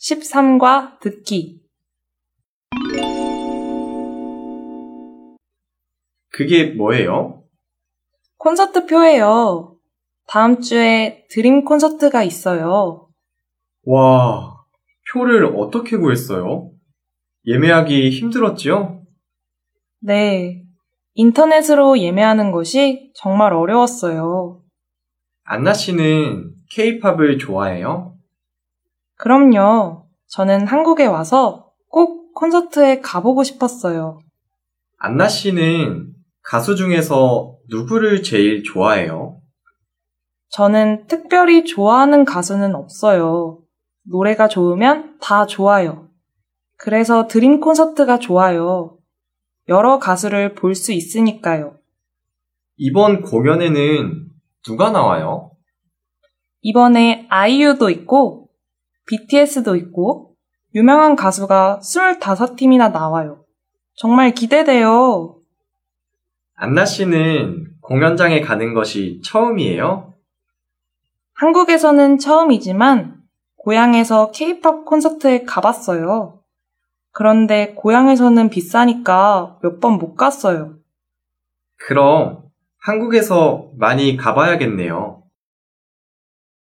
13과 듣기. 그게 뭐예요? 콘서트 표예요. 다음 주에 드림 콘서트가 있어요. 와, 표를 어떻게 구했어요? 예매하기 힘들었지요? 네. 인터넷으로 예매하는 것이 정말 어려웠어요. 안나 씨는 케이팝을 좋아해요? 그럼요. 저는 한국에 와서 꼭 콘서트에 가보고 싶었어요. 안나 씨는 가수 중에서 누구를 제일 좋아해요? 저는 특별히 좋아하는 가수는 없어요. 노래가 좋으면 다 좋아요. 그래서 드림 콘서트가 좋아요. 여러 가수를 볼 수 있으니까요. 이번 공연에는 누가 나와요? 이번에 아이유도 있고, BTS도 있고, 유명한 가수가 25팀이나 나와요. 정말 기대돼요. 안나 씨는 공연장에 가는 것이 처음이에요? 한국에서는 처음이지만, 고향에서 케이팝 콘서트에 가봤어요. 그런데 고향에서는 비싸니까 몇 번 못 갔어요. 그럼 한국에서 많이 가봐야겠네요.